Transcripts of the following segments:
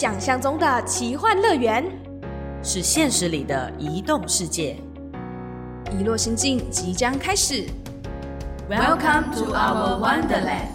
想象中的奇幻乐园，是现实里的移动世界。遗落心境即将开始。Welcome to our Wonderland.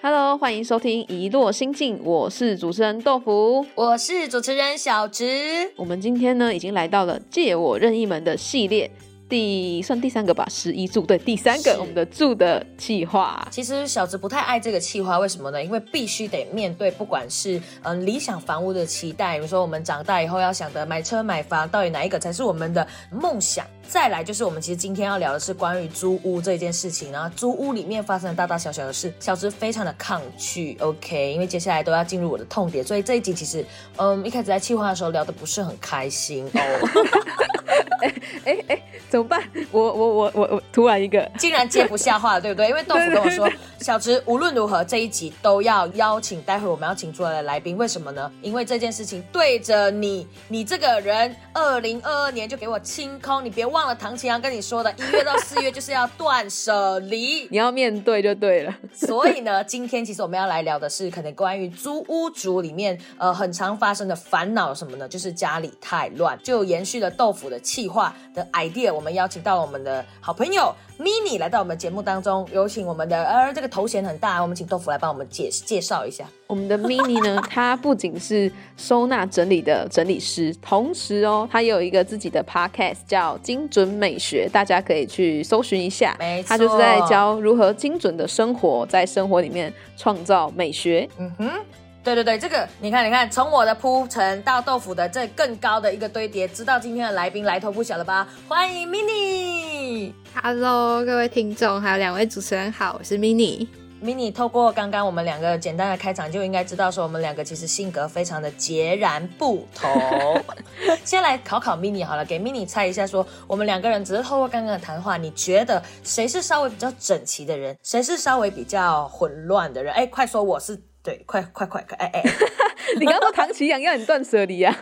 Hello，欢迎收听《遗落心境》，我是主持人豆腐。我是主持人小植。我们今天呢，已经来到了借我任意门的系列第算第三个吧，十一住对第三个我们的住的计划。其实小植不太爱这个计划，为什么呢？因为必须得面对，不管是嗯、呃理想房屋的期待，比如说我们长大以后要想的买车买房，到底哪一个才是我们的梦想？再来就是我们其实今天要聊的是关于租屋这件事情，然后租屋里面发生的大大小小的事，小植非常的抗拒，OK，因为接下来都要进入我的痛点，所以这一集其实嗯一开始在气话的时候聊的不是很开心哦。哎哎，怎么办？我我我我我突然一个，竟然接不下话了，对不对？因为豆腐跟我说，小植无论如何这一集都要邀请，待会我们要请出来的来宾，为什么呢？因为这件事情对着你，你这个人，二零二二年就给我清空，你别忘了唐奇阳跟你说的，一月到四月就是要断舍离。你要面对就对了。所以呢，今天其实我们要来聊的是，可能关于租屋族里面，呃，很常发生的烦恼什么呢？就是家里太乱，就延续了豆腐的气化的 idea，我们邀请到了我们的好朋友 mini 来到我们节目当中，有请我们的呃这个头衔很大，我们请豆腐来帮我们介介绍一下。我们的 mini 呢，它不仅是收纳整理的整理师，同时哦，它也有一个自己的 podcast 叫精准美学，大家可以去搜寻一下。没错它就是在教如何精准的生活，在生活里面创造美学。嗯哼。对对对，这个你看，你看，从我的铺陈到豆腐的这更高的一个堆叠，知道今天的来宾来头不小了吧？欢迎 mini。Hello，各位听众，还有两位主持人好，我是 Mini。Mini 透过刚刚我们两个简单的开场，就应该知道说我们两个其实性格非常的截然不同。先来考考 mini 好了，给 mini 猜一下说我们两个人只是透过刚刚的谈话，你觉得谁是稍微比较整齐的人，谁是稍微比较混乱的人？哎，快说我是对，快快快快，哎哎，你刚刚说唐奇阳要你断舍离啊？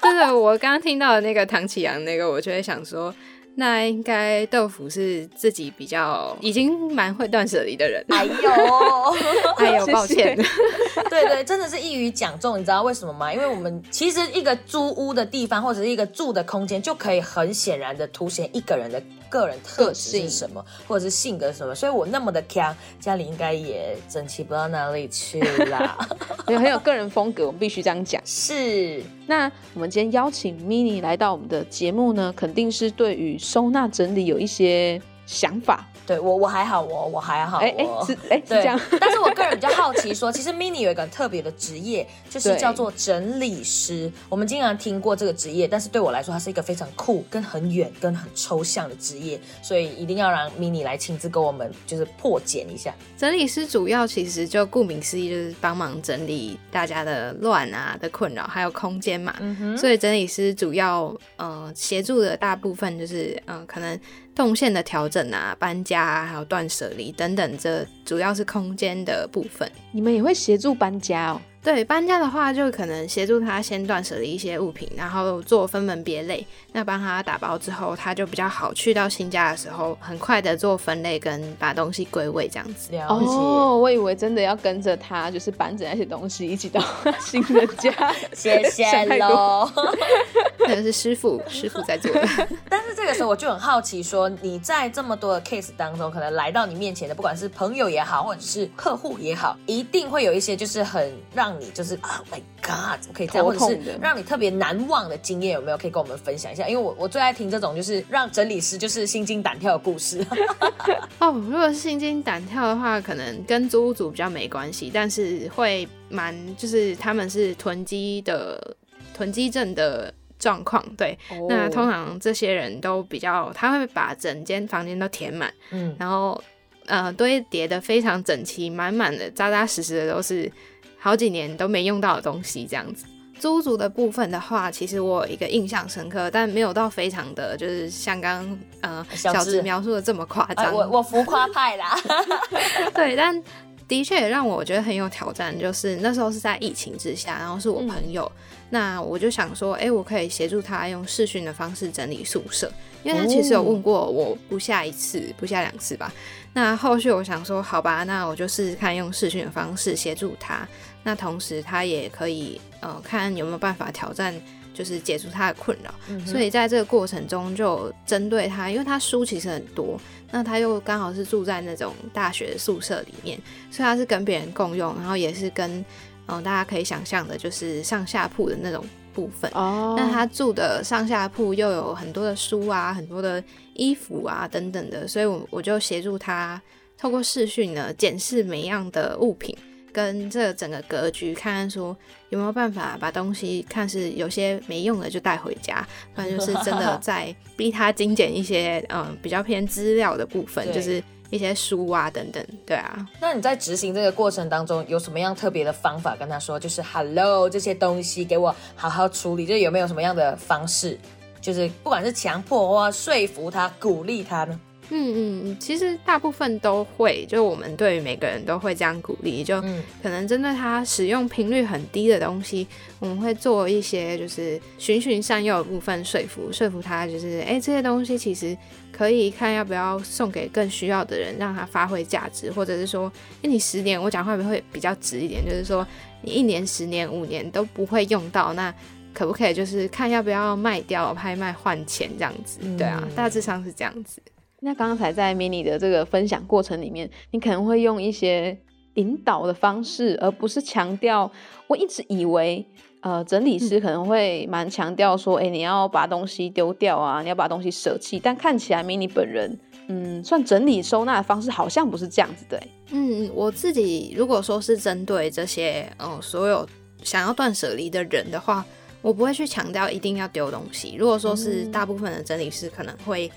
对对，我刚刚听到的那个唐启阳那个，我就会想说，那应该豆腐是自己比较已经蛮会断舍离的人。哎呦。哎呦，抱歉。对对，真的是一语讲中，你知道为什么吗？因为我们其实一个租屋的地方或者是一个住的空间，就可以很显然的凸显一个人的个人特质是什么，或者是性格是什么。所以我那么的强，家里应该也整齐不到哪里去啦。没有很有个人风格，我们必须这样讲。是，那我们今天邀请 mini 来到我们的节目呢，肯定是对于收纳整理有一些想法。对我我还好我我还好哎哎、我是哎、是这样。但是我个人比较好奇说，其实 mini 有一个特别的职业，就是叫做整理师。我们经常听过这个职业，但是对我来说，它是一个非常酷、跟很远、跟很抽象的职业，所以一定要让 mini 来亲自跟我们就是破解一下。整理师主要其实就顾名思义，就是帮忙整理大家的乱啊的困扰，还有空间嘛。所以整理师主要呃协助的大部分就是呃可能动线的调整啊、搬家啊，还有断舍离等等，这主要是空间的部分。你们也会协助搬家哦？对搬家的话，就可能协助他先断舍离一些物品，然后做分门别类。那帮他打包之后，他就比较好去到新家的时候，很快的做分类跟把东西归位这样子。了解，哦，我以为真的要跟着他，就是搬着那些东西一起到 新的家。谢谢喽。那个是师傅师傅在做的。但是这个时候我就很好奇说你在这么多的 case 当中，可能来到你面前的，不管是朋友也好，或者是客户也好，一定会有一些就是很让你就是 Oh my God，怎么可以这样，或者是让你特别难忘的经验，有没有可以跟我们分享一下？因为我我最爱听这种就是让整理师就是心惊胆跳的故事。哦，如果是心惊胆跳的话，可能跟租屋主比较没关系，但是会蛮就是他们是囤积的囤积症的状况。对，哦那通常这些人都比较，他会把整间房间都填满，嗯，然后呃堆叠的非常整齐，满满的、扎扎实实的都是好几年都没用到的东西，这样子。租族的部分的话，其实我有一个印象深刻，但没有到非常的，就是像刚刚呃小智描述的这么夸哎，张。我我浮夸派啦。对，但的确也让我觉得很有挑战，就是那时候是在疫情之下，然后是我朋友，那我就想说，哎，我可以协助他用视讯的方式整理宿舍，因为他其实有问过我不下一次，不下两次吧。那后续我想说，好吧，那我就试试看用视讯的方式协助他，那同时他也可以呃看有没有办法挑战。就是解除他的困扰，所以在这个过程中就针对他，因为他书其实很多，那他又刚好是住在那种大学宿舍里面，所以他是跟别人共用，然后也是跟嗯大家可以想象的，就是上下铺的那种部分。哦，那他住的上下铺又有很多的书啊，很多的衣服啊等等的，所以我我就协助他透过视讯呢检视每样的物品。跟这整个格局，看看说有没有办法把东西看是有些没用的就带回家，不然就是真的在逼他精简一些，嗯，比较偏资料的部分，就是一些书啊等等，对啊。那你在执行这个过程当中有什么样特别的方法跟他说？就是 Hello，这些东西给我好好处理，就有没有什么样的方式？就是不管是强迫或说服他、鼓励他呢？嗯嗯，其实大部分都会，就我们对于每个人都会这样鼓励，就可能针对他使用频率很低的东西，我们会做一些就是循循善诱的部分，说服说服他，就是哎这些东西其实可以看要不要送给更需要的人，让他发挥价值，或者是说，哎你十年我讲会不会比较直一点？就是说你一年、十年、五年都不会用到，那可不可以就是看要不要卖掉、拍卖换钱这样子？对啊，大致上是这样子。那刚才在 mini 的这个分享过程里面，你可能会用一些引导的方式，而不是强调。我一直以为，呃，整理师可能会蛮强调说，哎，你要把东西丢掉啊，你要把东西舍弃。但看起来 mini 本人，嗯，算整理收纳的方式好像不是这样子的。嗯，我自己如果说是针对这些，嗯，所有想要断舍离的人的话，我不会去强调一定要丢东西。如果说是大部分的整理师可能会。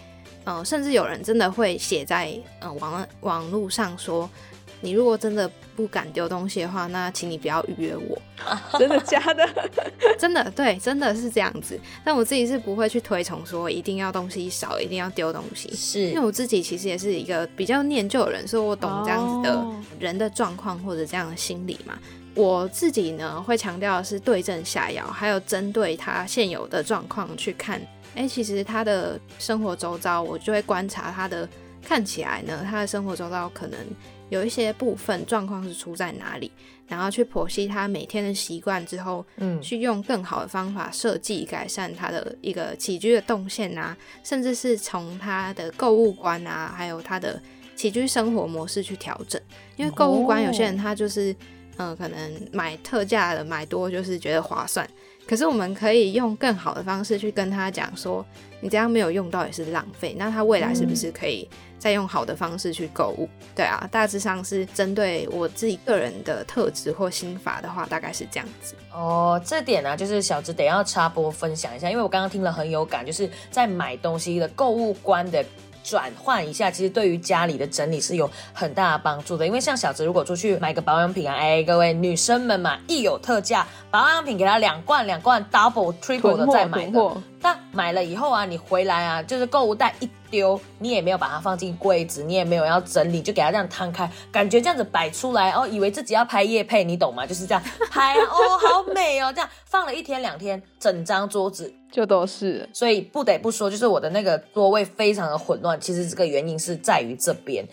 嗯，甚至有人真的会写在嗯网网络上说，你如果真的不敢丢东西的话，那请你不要预约我。真的假的？真的对，真的是这样子。但我自己是不会去推崇说一定要东西少，一定要丢东西。是因为我自己其实也是一个比较念旧的人，所以我懂这样子的人的状况或者这样的心理嘛。我自己呢会强调的是对症下药，还有针对他现有的状况去看。哎，其实他的生活周遭，我就会观察他的，看起来呢，他的生活周遭可能有一些部分状况是出在哪里，然后去剖析他每天的习惯之后，嗯，去用更好的方法设计改善他的一个起居的动线啊，甚至是从他的购物观啊，还有他的起居生活模式去调整，因为购物观有些人他就是，嗯，可能买特价的买多就是觉得划算。可是我们可以用更好的方式去跟他讲说，你这样没有用到也是浪费。那他未来是不是可以再用好的方式去购物？对啊，大致上是针对我自己个人的特质或心法的话，大概是这样子。哦，这点呢，就是小直得要插播分享一下，因为我刚刚听了很有感，就是在买东西的购物观的。转换一下，其实对于家里的整理是有很大的帮助的。因为像小泽如果出去买个保养品啊，哎，各位女生们嘛，一有特价保养品，给他两罐两罐，double triple 的再买的。那买了以后啊，你回来啊，就是购物袋一丢，你也没有把它放进柜子，你也没有要整理，就给它这样摊开，感觉这样子摆出来哦，以为自己要拍夜配，你懂吗？就是这样 拍哦，好美哦，这样放了一天两天，整张桌子。就都是，所以不得不说，就是我的那个座位非常的混乱。其实这个原因是在于这边。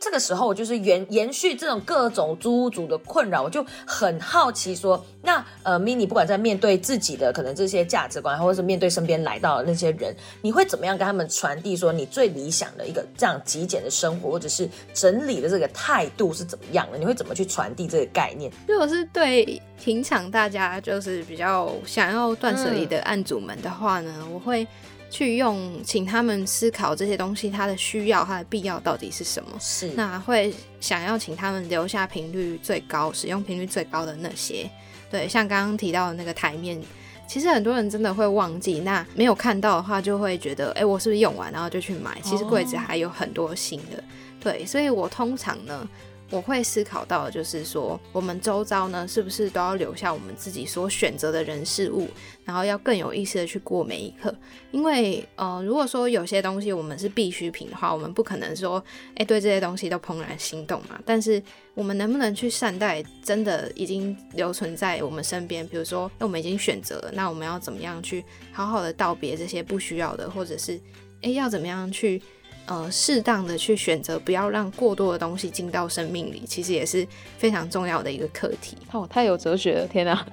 这个时候，我就是延延续这种各种租屋族的困扰，我就很好奇说，那呃，mini 不管在面对自己的可能这些价值观，或者是面对身边来到的那些人，你会怎么样跟他们传递说你最理想的一个这样极简的生活，或者是整理的这个态度是怎么样的？你会怎么去传递这个概念？如果是对平常大家就是比较想要断舍离的案主。们的话呢，我会去用，请他们思考这些东西，它的需要、它的必要到底是什么？是，那会想要请他们留下频率最高、使用频率最高的那些。对，像刚刚提到的那个台面，其实很多人真的会忘记，那没有看到的话，就会觉得，哎，我是不是用完，然后就去买？其实柜子还有很多新的。对，所以我通常呢。我会思考到，就是说，我们周遭呢，是不是都要留下我们自己所选择的人事物，然后要更有意识的去过每一刻。因为，呃，如果说有些东西我们是必需品的话，我们不可能说，哎，对这些东西都怦然心动嘛。但是，我们能不能去善待真的已经留存在我们身边？比如说，那我们已经选择了，那我们要怎么样去好好的道别这些不需要的，或者是，哎，要怎么样去？呃，适当的去选择，不要让过多的东西进到生命里，其实也是非常重要的一个课题。哦，太有哲学了，天哪！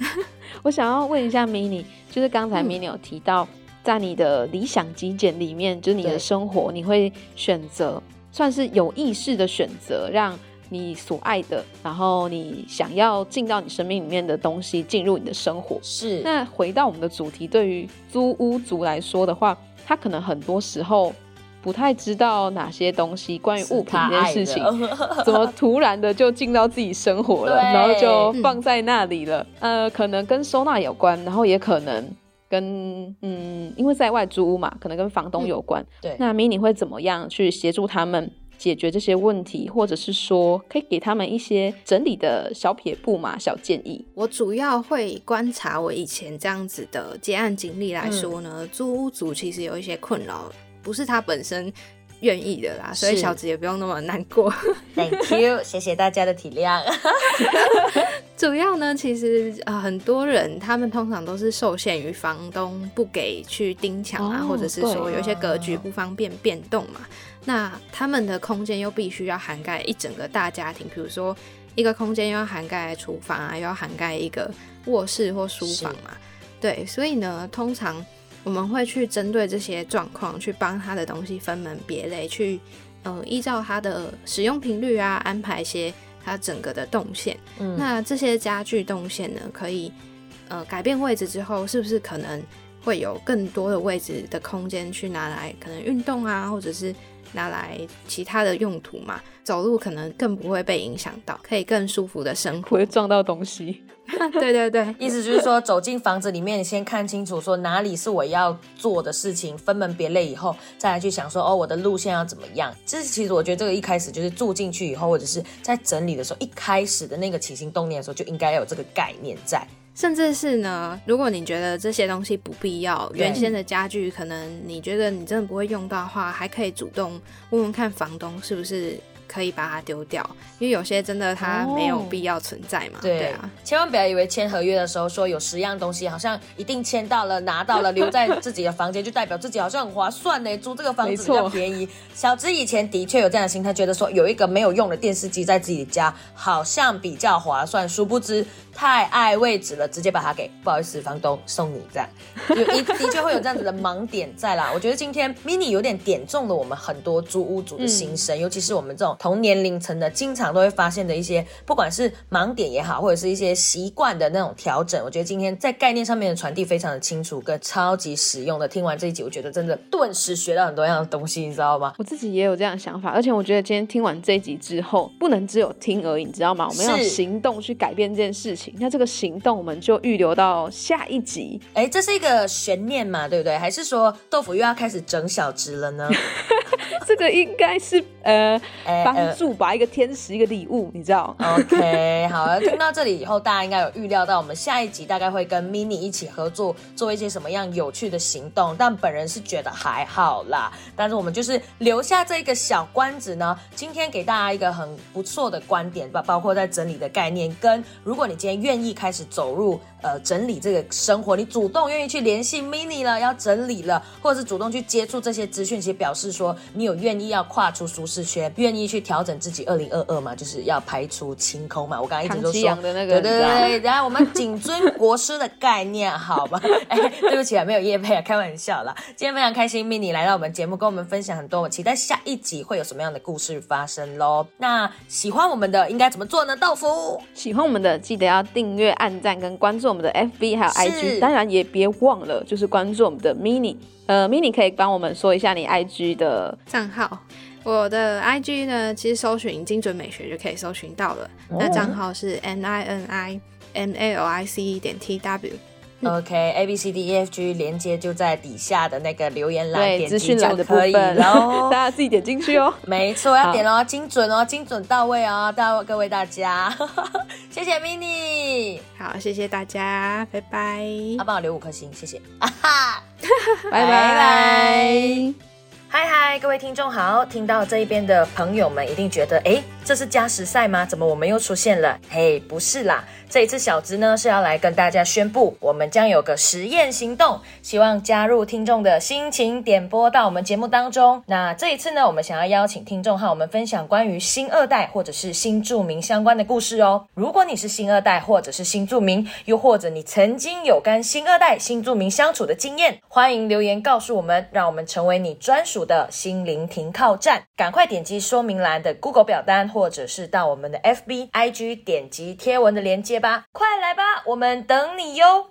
我想要问一下 mini，就是刚才 mini 有提到，在你的理想极简里面，就是你的生活，你会选择算是有意识的选择，让你所爱的，然后你想要进到你生命里面的东西进入你的生活。是。那回到我们的主题，对于租屋族来说的话，他可能很多时候。不太知道哪些东西关于物品这件事情，怎么突然的就进到自己生活了，然后就放在那里了。呃，可能跟收纳有关，然后也可能跟嗯，因为在外租屋嘛，可能跟房东有关。对，那 mini 会怎么样去协助他们解决这些问题，或者是说可以给他们一些整理的小撇步嘛、小建议？我主要会观察我以前这样子的接案经历来说呢，租屋族其实有一些困扰。不是他本身愿意的啦，所以小子也不用那么难过。Thank you，谢谢大家的体谅。主要呢，其实呃很多人他们通常都是受限于房东不给去钉墙啊，或者是说有一些格局不方便变动嘛。那他们的空间又必须要涵盖一整个大家庭，比如说一个空间又要涵盖厨房啊，又要涵盖一个卧室或书房嘛。对，所以呢，通常。我们会去针对这些状况，去帮他的东西分门别类，去呃依照他的使用频率啊，安排一些他整个的动线。嗯，那这些家具动线呢，可以呃改变位置之后，是不是可能会有更多的位置的空间去拿来可能运动啊，或者是拿来其他的用途嘛？走路可能更不会被影响到，可以更舒服的生活，会撞到东西。对对对，意思就是说，走进房子里面，先看清楚，说哪里是我要做的事情，分门别类以后，再来去想说，哦，我的路线要怎么样。这其实我觉得这个一开始就是住进去以后，或者是在整理的时候，一开始的那个起心动念的时候，就应该有这个概念在。甚至是呢，如果你觉得这些东西不必要，原先的家具可能你觉得你真的不会用到的话，还可以主动问问看房东是不是。可以把它丢掉，因为有些真的它没有必要存在嘛。对啊，千万不要以为签合约的时候说有十样东西，好像一定签到了拿到了 留在自己的房间，就代表自己好像很划算呢，租这个房子比较便宜。小芝以前的确有这样的心态，觉得说有一个没有用的电视机在自己家好像比较划算，殊不知。太爱位置了，直接把它给不好意思，房东送你这样，有一的确会有这样子的盲点在啦。我觉得今天 mini 有点点中了我们很多租屋主的心声，尤其是我们这种同年龄层的，经常都会发现的一些，不管是盲点也好，或者是一些习惯的那种调整。我觉得今天在概念上面的传递非常的清楚，跟超级实用的。听完这一集，我觉得真的顿时学到很多样的东西，你知道吗？我自己也有这样的想法，而且我觉得今天听完这一集之后，不能只有听而已，你知道吗？我们要行动去改变这件事情。那这个行动，我们就预留到下一集。哎，这是一个悬念嘛，对不对？还是说豆腐又要开始整小值了呢？这个应该是呃，帮助吧，一个天使，一个礼物，你知道？OK，好，听到这里以后，大家应该有预料到，我们下一集大概会跟 Mini 一起合作，做一些什么样有趣的行动。但本人是觉得还好啦，但是我们就是留下这个小关子呢。今天给大家一个很不错的观点吧，包括在整理的概念，跟如果你今天愿意开始走入。呃，整理这个生活，你主动愿意去联系 mini 了，要整理了，或者是主动去接触这些资讯，其实表示说你有愿意要跨出舒适圈，愿意去调整自己。二零二二嘛，就是要排除清空嘛。我刚刚一直都说的那个，对对对。然后我们谨遵国师的概念，好吗？哎，对不起啊，没有叶佩啊，开玩笑啦。今天非常开心，mini 来到我们节目，跟我们分享很多。我期待下一集会有什么样的故事发生喽。那喜欢我们的应该怎么做呢？豆腐，喜欢我们的记得要订阅、按赞跟关注。我们的 FB 还有 IG，当然也别忘了，就是关注我们的 Mini。呃，Mini 可以帮我们说一下你 IG 的账号。我的 IG 呢，其实搜寻精准美学就可以搜寻到了。那账号是 N I N I M A L I C 点 T W。OK，A B C D E F G 连接就在底下的那个留言栏，点击就可以分，喽 大。家自己点进去哦。没错，要好点哦，精准哦，精准到位哦，大各位大家，谢谢 mini，好，谢谢大家，拜拜。要帮我留五颗星，谢谢，啊哈。拜拜拜。嗨嗨，各位听众好！听到这一边的朋友们一定觉得，诶，这是加时赛吗？怎么我们又出现了？嘿，不是啦，这一次小资呢是要来跟大家宣布，我们将有个实验行动，希望加入听众的心情点播到我们节目当中。那这一次呢，我们想要邀请听众和我们分享关于新二代或者是新住民相关的故事哦。如果你是新二代或者是新住民，又或者你曾经有跟新二代、新住民相处的经验，欢迎留言告诉我们，让我们成为你专属的心灵停靠站。赶快点击说明栏的 Google 表单，或者是到我们的 FB、IG 点击贴文的链接吧，快来吧，我们等你哟！